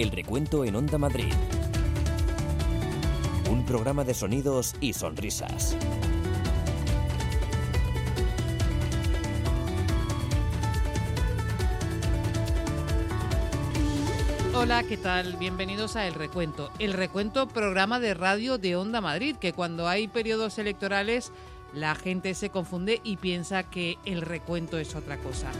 El recuento en Onda Madrid. Un programa de sonidos y sonrisas. Hola, ¿qué tal? Bienvenidos a El Recuento. El Recuento, programa de radio de Onda Madrid, que cuando hay periodos electorales la gente se confunde y piensa que el recuento es otra cosa.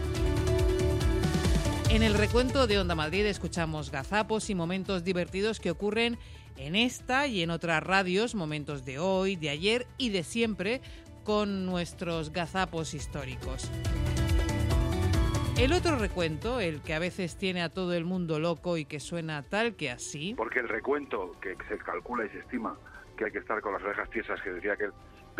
En el recuento de Onda Madrid escuchamos gazapos y momentos divertidos que ocurren en esta y en otras radios, momentos de hoy, de ayer y de siempre, con nuestros gazapos históricos. El otro recuento, el que a veces tiene a todo el mundo loco y que suena tal que así. Porque el recuento que se calcula y se estima que hay que estar con las orejas tiesas, que decía que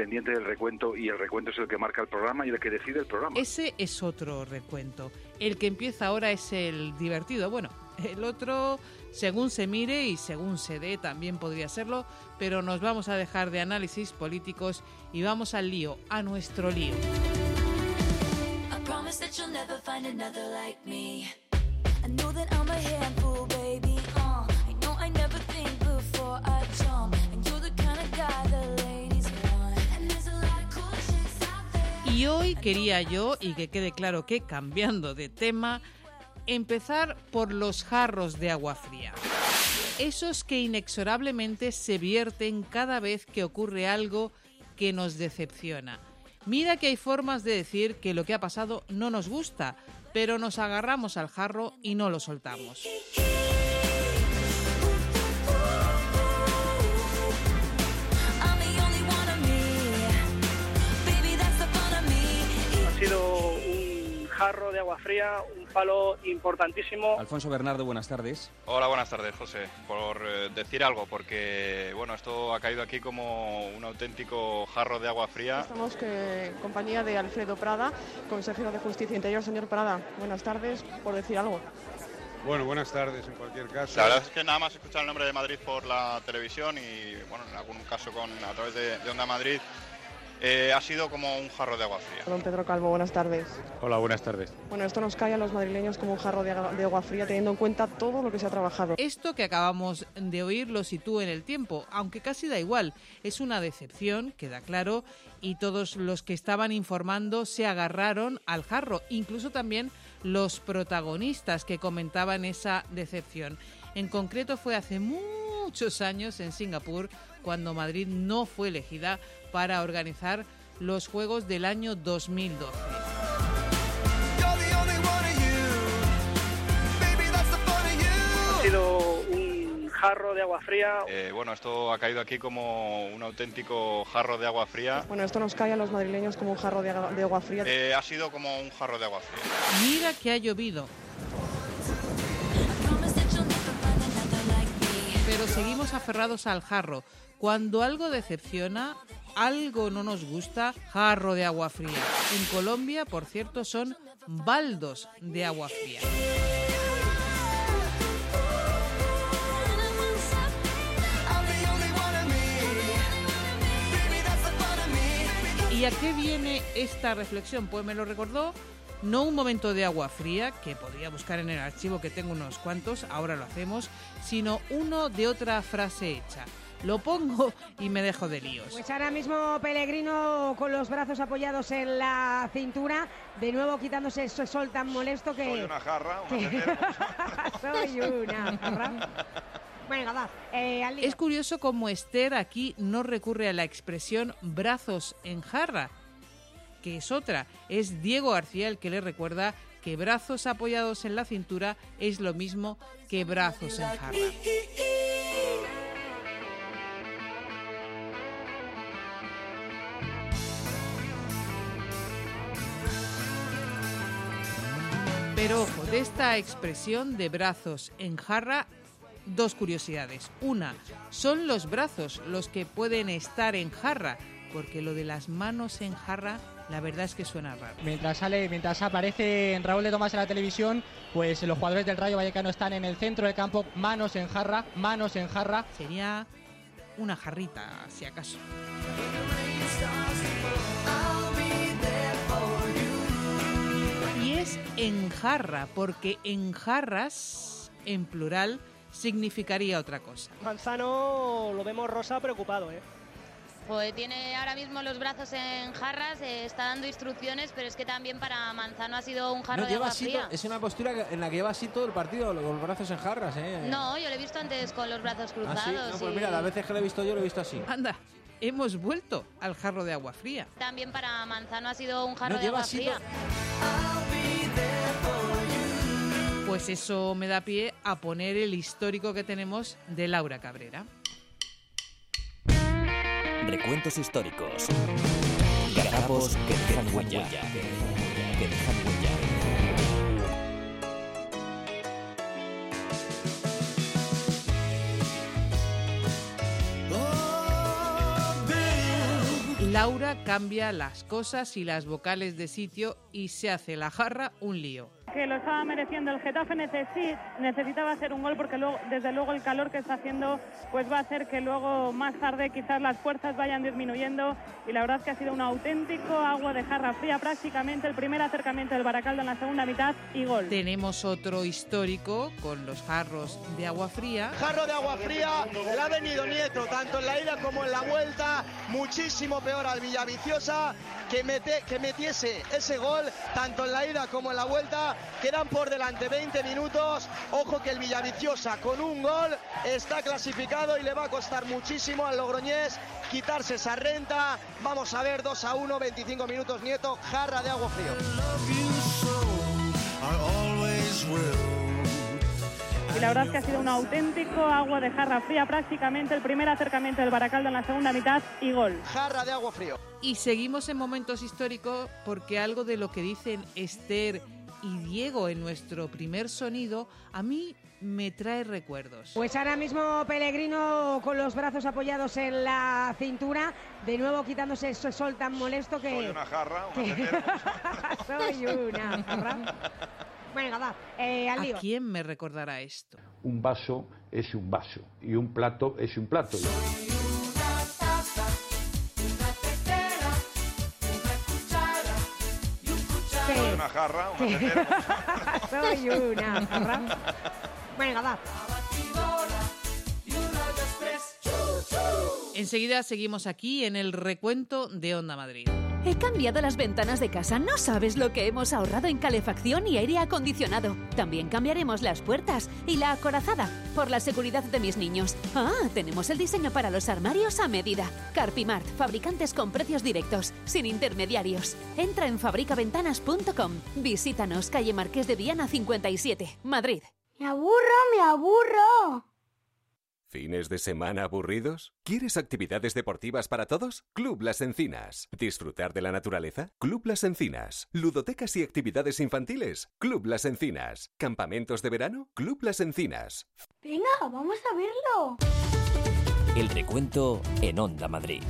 pendiente del recuento y el recuento es el que marca el programa y el que decide el programa. Ese es otro recuento. El que empieza ahora es el divertido. Bueno, el otro, según se mire y según se dé, también podría serlo, pero nos vamos a dejar de análisis políticos y vamos al lío, a nuestro lío. Y hoy quería yo, y que quede claro que cambiando de tema, empezar por los jarros de agua fría. Esos que inexorablemente se vierten cada vez que ocurre algo que nos decepciona. Mira que hay formas de decir que lo que ha pasado no nos gusta, pero nos agarramos al jarro y no lo soltamos. Sido un jarro de agua fría, un palo importantísimo. Alfonso Bernardo, buenas tardes. Hola, buenas tardes, José. Por eh, decir algo, porque bueno, esto ha caído aquí como un auténtico jarro de agua fría. Estamos que, en compañía de Alfredo Prada, consejero de Justicia Interior. Señor Prada, buenas tardes, por decir algo. Bueno, buenas tardes en cualquier caso. La verdad es que nada más escuchar el nombre de Madrid por la televisión y bueno, en algún caso con a través de, de Onda Madrid. Eh, ha sido como un jarro de agua fría. Don Pedro Calvo, buenas tardes. Hola, buenas tardes. Bueno, esto nos cae a los madrileños como un jarro de, de agua fría, teniendo en cuenta todo lo que se ha trabajado. Esto que acabamos de oír lo sitúa en el tiempo, aunque casi da igual. Es una decepción, queda claro, y todos los que estaban informando se agarraron al jarro, incluso también los protagonistas que comentaban esa decepción. En concreto fue hace muchos años en Singapur cuando Madrid no fue elegida para organizar los Juegos del año 2012. Ha sido un jarro de agua fría. Eh, bueno, esto ha caído aquí como un auténtico jarro de agua fría. Bueno, esto nos cae a los madrileños como un jarro de, agua fría. Eh, ha sido como un jarro de agua fría. Mira que ha llovido, pero seguimos aferrados al jarro. Cuando algo decepciona, algo no nos gusta, jarro de agua fría. En Colombia, por cierto, son baldos de agua fría. ¿Y a qué viene esta reflexión? Pues me lo recordó no un momento de agua fría, que podría buscar en el archivo que tengo unos cuantos, ahora lo hacemos, sino uno de otra frase hecha. Lo pongo y me dejo de líos. Pues ahora mismo Pellegrino con los brazos apoyados en la cintura, de nuevo quitándose ese sol tan molesto que... Soy una jarra, una. Soy una jarra. Venga, va, eh, al. Es curioso cómo Esther aquí no recurre a la expresión brazos en jarra, que es otra. Es Diego García el que le recuerda que brazos apoyados en la cintura es lo mismo que brazos en jarra. Pero ojo, de esta expresión de brazos en jarra, dos curiosidades. Una, son los brazos los que pueden estar en jarra, porque lo de las manos en jarra, la verdad es que suena raro. Mientras sale, mientras aparece en Raúl de Tomás en la televisión, pues los jugadores del Rayo Vallecano están en el centro del campo, manos en jarra, manos en jarra. Sería una jarrita, si acaso. Es en jarra, porque en jarras, en plural, significaría otra cosa. Manzano lo vemos rosa preocupado, ¿eh? Pues tiene ahora mismo los brazos en jarras, eh, está dando instrucciones, pero es que también para Manzano ha sido un jarro No, de agua así fría. es una postura en la que lleva así todo el partido, con los brazos en jarras, ¿eh? No, yo lo he visto antes con los brazos ¿Ah, cruzados. sí? No, pues y mira, las veces que lo he visto yo lo he visto así. Anda, hemos vuelto al jarro de agua fría. También para Manzano ha sido un jarro No, de agua fría. Pues eso me da pie a poner el histórico que tenemos de Laura Cabrera. Recuentos históricos. Gazapos que dejan huella. Que dejan huella. Laura cambia las cosas y las vocales de sitio y se hace la jarra un lío. Que lo estaba mereciendo el Getafe necesi- necesitaba hacer un gol porque luego desde luego el calor que está haciendo pues va a hacer que luego más tarde quizás las fuerzas vayan disminuyendo y la verdad es que ha sido un auténtico agua de jarra fría prácticamente el primer acercamiento del Baracaldo en la segunda mitad y gol. Tenemos otro histórico con los jarros de agua fría. Jarro de agua fría, le ha venido Nieto, tanto en la ida como en la vuelta, muchísimo peor al Villaviciosa, que, mete, que metiese ese gol, tanto en la ida como en la vuelta, quedan por delante 20 minutos, ojo que el Villaviciosa con un gol está clasificado y le va a costar muchísimo al Logroñés quitarse esa renta, vamos a ver 2 a 1, 25 minutos Nieto, jarra de agua frío. Y la verdad es que ha sido un auténtico agua de jarra fría prácticamente el primer acercamiento del Baracaldo en la segunda mitad y gol. Jarra de agua frío. Y seguimos en momentos históricos porque algo de lo que dicen Esther y Diego en nuestro primer sonido a mí me trae recuerdos. Pues ahora mismo Pellegrino con los brazos apoyados en la cintura, de nuevo quitándose ese sol tan molesto que... Soy una jarra, una que-. Soy una jarra. Venga, va, eh, al lío. ¿A quién me recordará esto? Un vaso es un vaso y un plato es un plato. Soy una jarra, una tetera. Soy una jarra. Venga, va. Enseguida seguimos aquí en el recuento de Onda Madrid. He cambiado las ventanas de casa. No sabes lo que hemos ahorrado en calefacción y aire acondicionado. También cambiaremos las puertas y la acorazada por la seguridad de mis niños. Ah, tenemos el diseño para los armarios a medida. Carpimart, fabricantes con precios directos, sin intermediarios. Entra en fabricaventanas.com. Visítanos, calle Marqués de Viana 57, Madrid. Me aburro, me aburro. ¿Fines de semana aburridos? ¿Quieres actividades deportivas para todos? Club Las Encinas. ¿Disfrutar de la naturaleza? Club Las Encinas. ¿Ludotecas y actividades infantiles? Club Las Encinas. ¿Campamentos de verano? Club Las Encinas. Venga, vamos a verlo. El recuento en Onda Madrid.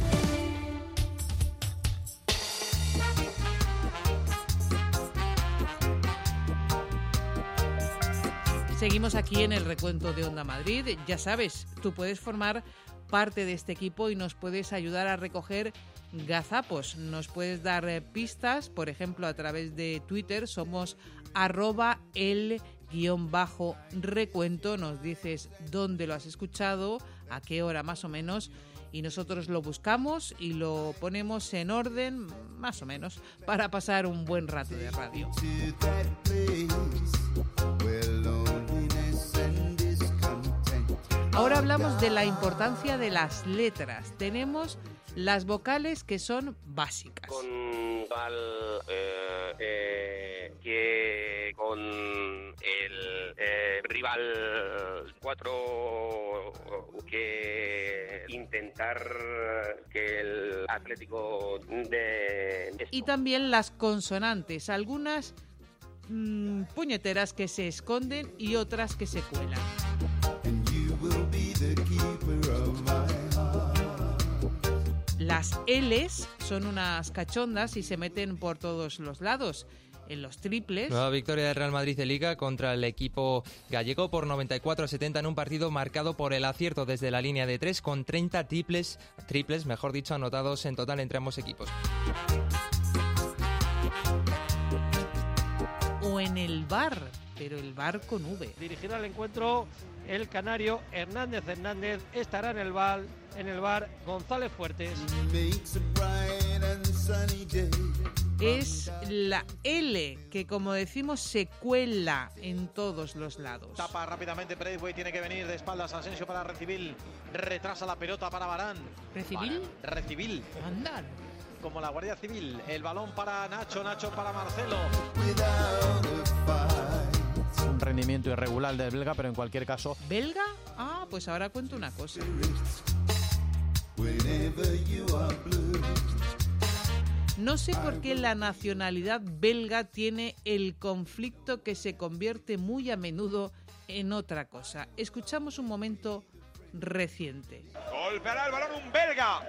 Seguimos aquí en el recuento de Onda Madrid. Ya sabes, tú puedes formar parte de este equipo y nos puedes ayudar a recoger gazapos. Nos puedes dar eh, pistas, por ejemplo, a través de Twitter. Somos arroba el guion bajo recuento. Nos dices dónde lo has escuchado, a qué hora más o menos. Y nosotros lo buscamos y lo ponemos en orden, más o menos, para pasar un buen rato de radio. Ahora hablamos de la importancia de las letras. Tenemos las vocales que son básicas. con tal eh, eh, que con el eh, rival 4 que intentar que el Atlético de, de Y también las consonantes, algunas mm, puñeteras que se esconden y otras que se cuelan. Las L's son unas cachondas y se meten por todos los lados. En los triples, Nueva victoria del Real Madrid de Liga contra el equipo gallego por 94 a 70 en un partido marcado por el acierto desde la línea de 3 con 30 triples, triples, mejor dicho, anotados en total entre ambos equipos. o en el bar, pero el bar con V. Dirigir al encuentro el canario Hernández Hernández estará en el bar, en el bar González Fuertes. Es la L que, como decimos, se cuela en todos los lados. Tapa rápidamente Braithwaite, tiene que venir de espaldas Asensio para recibir. Retrasa la pelota para Barán. ¿Recibir? Recibir. Andar. Como la Guardia Civil. El balón para Nacho, Nacho para Marcelo. Un rendimiento irregular del belga, pero en cualquier caso. ¿Belga? Ah, pues ahora cuento una cosa. No sé por qué la nacionalidad belga tiene el conflicto que se convierte muy a menudo en otra cosa. Escuchamos un momento reciente. Golpeará el balón un belga.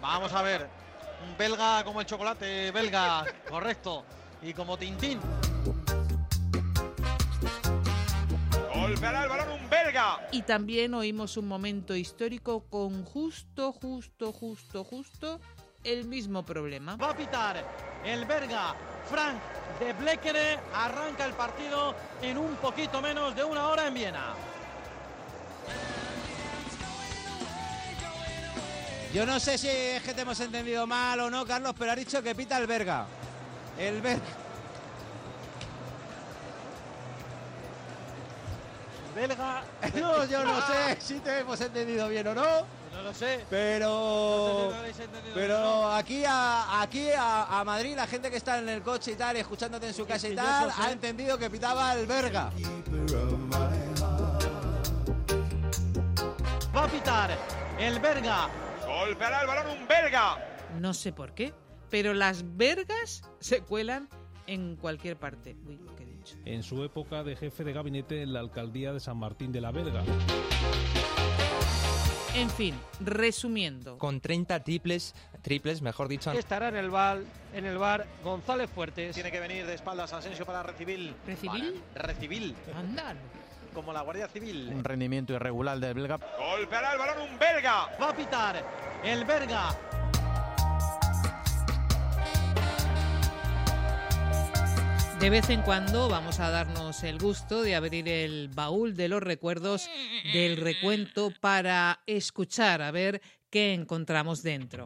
Vamos a ver. Un belga como el chocolate belga, correcto. Y como Tintín. Golpeará el balón un belga. Y también oímos un momento histórico con justo, justo, justo, justo el mismo problema. Va a pitar el belga Frank de Bleckere. Arranca el partido en un poquito menos de una hora en Viena. Yo no sé si es que te hemos entendido mal o no, Carlos, pero ha dicho que pita el Berga. El Berga. Belga. No, yo no sé si te hemos entendido bien o no. No lo sé. Pero. No sé si lo habéis entendido Pero aquí a aquí a, a Madrid, la gente que está en el coche y tal, escuchándote en su casa y tal, ha entendido que pitaba el Berga. Va a pitar el belga. Golpeará el balón un belga. No sé por qué, pero las vergas se cuelan en cualquier parte. Uy, en su época de jefe de gabinete en la alcaldía de San Martín de la Belga. En fin, resumiendo. Con 30 triples, triples, mejor dicho, Estará en el bar, en el bar González Fuertes. Tiene que venir de espaldas Asensio para recibir. ¿Recibir? Recibir. Andar. Como la Guardia Civil. Un rendimiento irregular del belga. Golpeará el balón un belga. Va a pitar el belga. De vez en cuando vamos a darnos el gusto de abrir el baúl de los recuerdos del recuento para escuchar a ver qué encontramos dentro.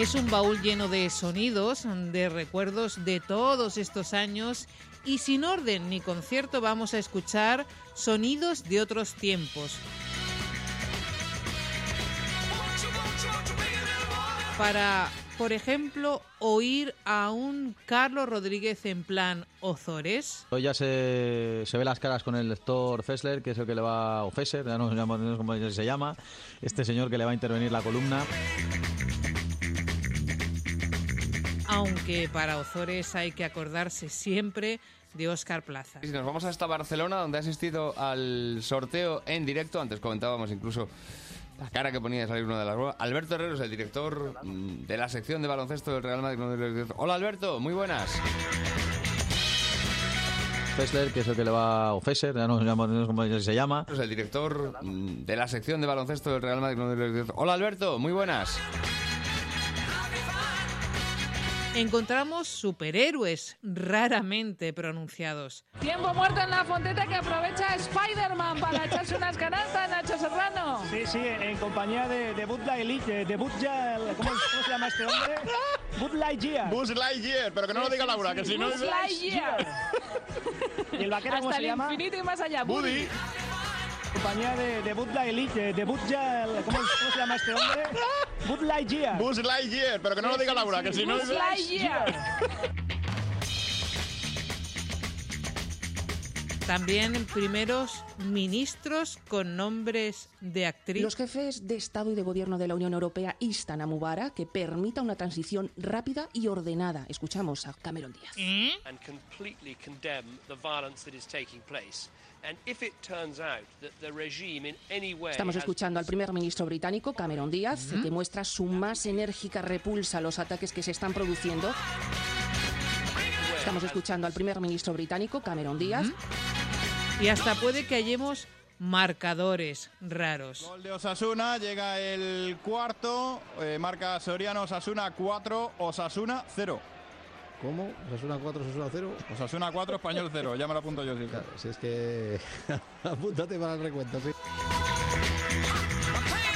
Es un baúl lleno de sonidos, de recuerdos de todos estos años y sin orden ni concierto vamos a escuchar sonidos de otros tiempos. Para, por ejemplo, oír a un Carlos Rodríguez en plan Ozores. Hoy ya se, ve las caras con el lector Fessler, que es el que le va, o Fesser, ya no, sé cómo se llama, este señor que le va a intervenir la columna. Aunque para Ozores hay que acordarse siempre de Óscar Plaza. Y nos vamos hasta Barcelona, donde ha asistido al sorteo en directo. Antes comentábamos incluso la cara que ponía de salir uno de las ruedas. Alberto Herrero es el director mm, de la sección de baloncesto del Real Madrid. Hola Alberto, muy buenas. Fessler, que es el que le va, o Fesser, ya no, sé cómo se llama. Es el director mm, de la sección de baloncesto del Real Madrid. Hola Alberto, muy buenas. Encontramos superhéroes raramente pronunciados. Tiempo muerto en la fonteta que aprovecha Spider-Man para echarse unas canastas, Nacho Serrano. Sí, sí, en compañía de, de Bud Lightyear, de Bud Lightyear, ¿cómo, cómo se llama este hombre? Bud Lightyear. Buzz Lightyear, pero que no lo diga Laura, que si no... Buzz Lightyear. ¿Y el vaquero cómo Hasta se el llama? infinito y más allá. Buddy. compañía de, de Bud Lightyear, de Bud Lightyear, ¿cómo, cómo se llama este hombre? Bud Lightyear. Buzz Lightyear, pero que no lo diga Laura, que si no... Buzz Lightyear. También primeros ministros con nombres de actriz. Los jefes de Estado y de Gobierno de la Unión Europea instan a Mubarak que permita una transición rápida y ordenada. Escuchamos a Cameron Díaz. and completely condemn the violence that is taking place. And if it turns out that the regime in any way Estamos escuchando al primer ministro británico, Cameron Díaz, que muestra su más enérgica repulsa a los ataques que se están produciendo. Estamos escuchando al primer ministro británico, Cameron Díaz. Y hasta puede que hallemos marcadores raros. Gol de Osasuna, llega el cuarto, eh, marca Soriano Osasuna 4, Osasuna 0. ¿Cómo? Osasuna 4, Osasuna 0. Osasuna 4, Español 0, ya me lo apunto yo. Sí. Claro, si es que apúntate para el recuento, sí.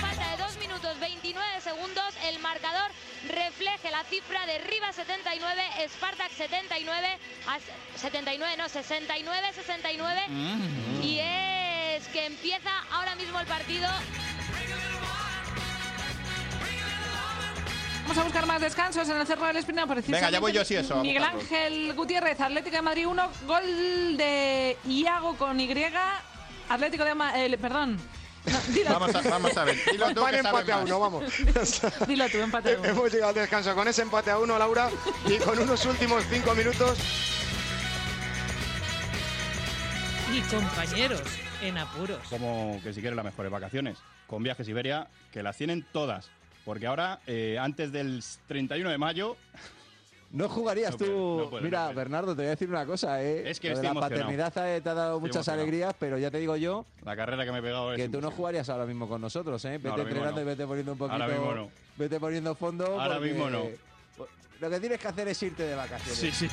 falta de 2 minutos 29 segundos, el marcador refleje la cifra de Rivas 79, Spartak 79, a 79 no, 69, 69 y es que empieza ahora mismo el partido. Vamos a buscar más descansos en el Cerro del Espino. Venga, ya voy yo sí eso. Miguel. Ángel Gutiérrez, Atlético de Madrid 1, gol de Iago con Y, Atlético de Madrid, perdón. No, dilo. Vamos a, vamos a ver. Dilo tú Van que empate a uno, vamos. Dilo tú, empate a uno. Hemos llegado al descanso con ese empate a uno, Laura, y con unos últimos cinco minutos. Y compañeros en apuros. Como que si quieres las mejores vacaciones. Con Viajes Iberia, que las tienen todas. Porque ahora, eh, antes del 31 de mayo, No jugarías No tú. puedo, no puedo, Mira, no. Bernardo, te voy a decir una cosa, ¿eh? Es que Lo de estoy la emocionado. paternidad eh, te ha dado Estoy muchas emocionado. alegrías, pero ya te digo yo la carrera que me he pegado es que tú no jugarías ahora mismo con nosotros, ¿eh? Vete ahora mismo entrenando no. y vete poniendo un poquito. Ahora mismo no. Vete poniendo fondo. Ahora porque mismo no. Lo que tienes que hacer es irte de vacaciones. Sí, sí.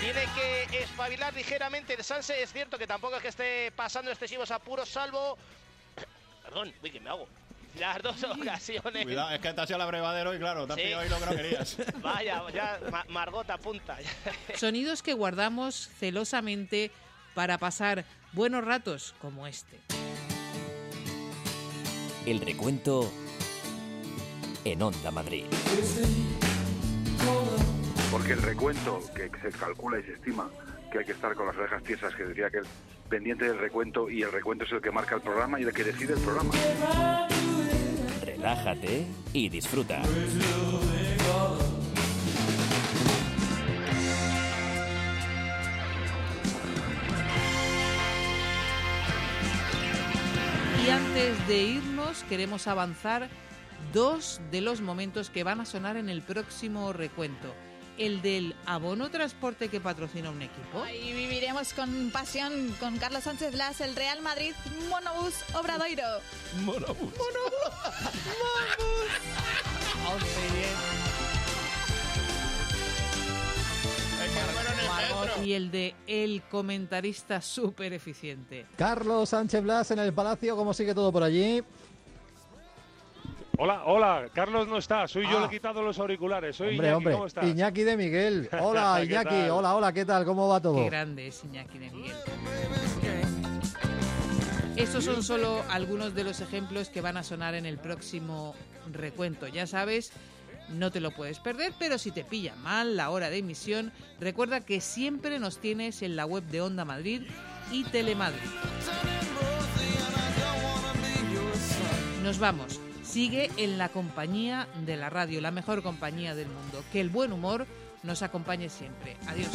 Tiene que espabilar ligeramente el Sanse. Es cierto que tampoco es que esté pasando excesivos apuros, salvo. Perdón, uy, que me hago. Las dos ocasiones. Cuidado, es que te has ido al abrevadero y claro, te has Sí. pillado ahí lo que no querías. Vaya, ya Ma- Margot apunta. Sonidos que guardamos celosamente para pasar buenos ratos como este. El recuento en Onda Madrid. Porque el recuento que se calcula y se estima que hay que estar con las orejas tiesas, que decía que es pendiente del recuento y el recuento es el que marca el programa y el que decide el programa. Relájate y disfruta. Y antes de irnos, queremos avanzar dos de los momentos que van a sonar en el próximo recuento. El del abono transporte que patrocina un equipo. Y viviremos con pasión con Carlos Sánchez Blas, el Real Madrid Monobús Obradoiro. Monobús. Y el de el comentarista súper eficiente. Carlos Sánchez Blas en el Palacio, ¿cómo sigue todo por allí? Hola, hola, Carlos no está, soy yo, Ah. le he quitado los auriculares. Soy hombre, Iñaki, hombre, ¿cómo estás? Iñaki de Miguel. Hola, ¿Qué Iñaki. tal? Hola, hola, ¿qué tal? ¿Cómo va todo? Qué grande es Iñaki de Miguel. Estos son solo algunos de los ejemplos que van a sonar en el próximo recuento. Ya sabes, no te lo puedes perder, pero si te pilla mal la hora de emisión, recuerda que siempre nos tienes en la web de Onda Madrid y Telemadrid. Nos vamos. Sigue en la compañía de la radio, la mejor compañía del mundo. Que el buen humor nos acompañe siempre. Adiós.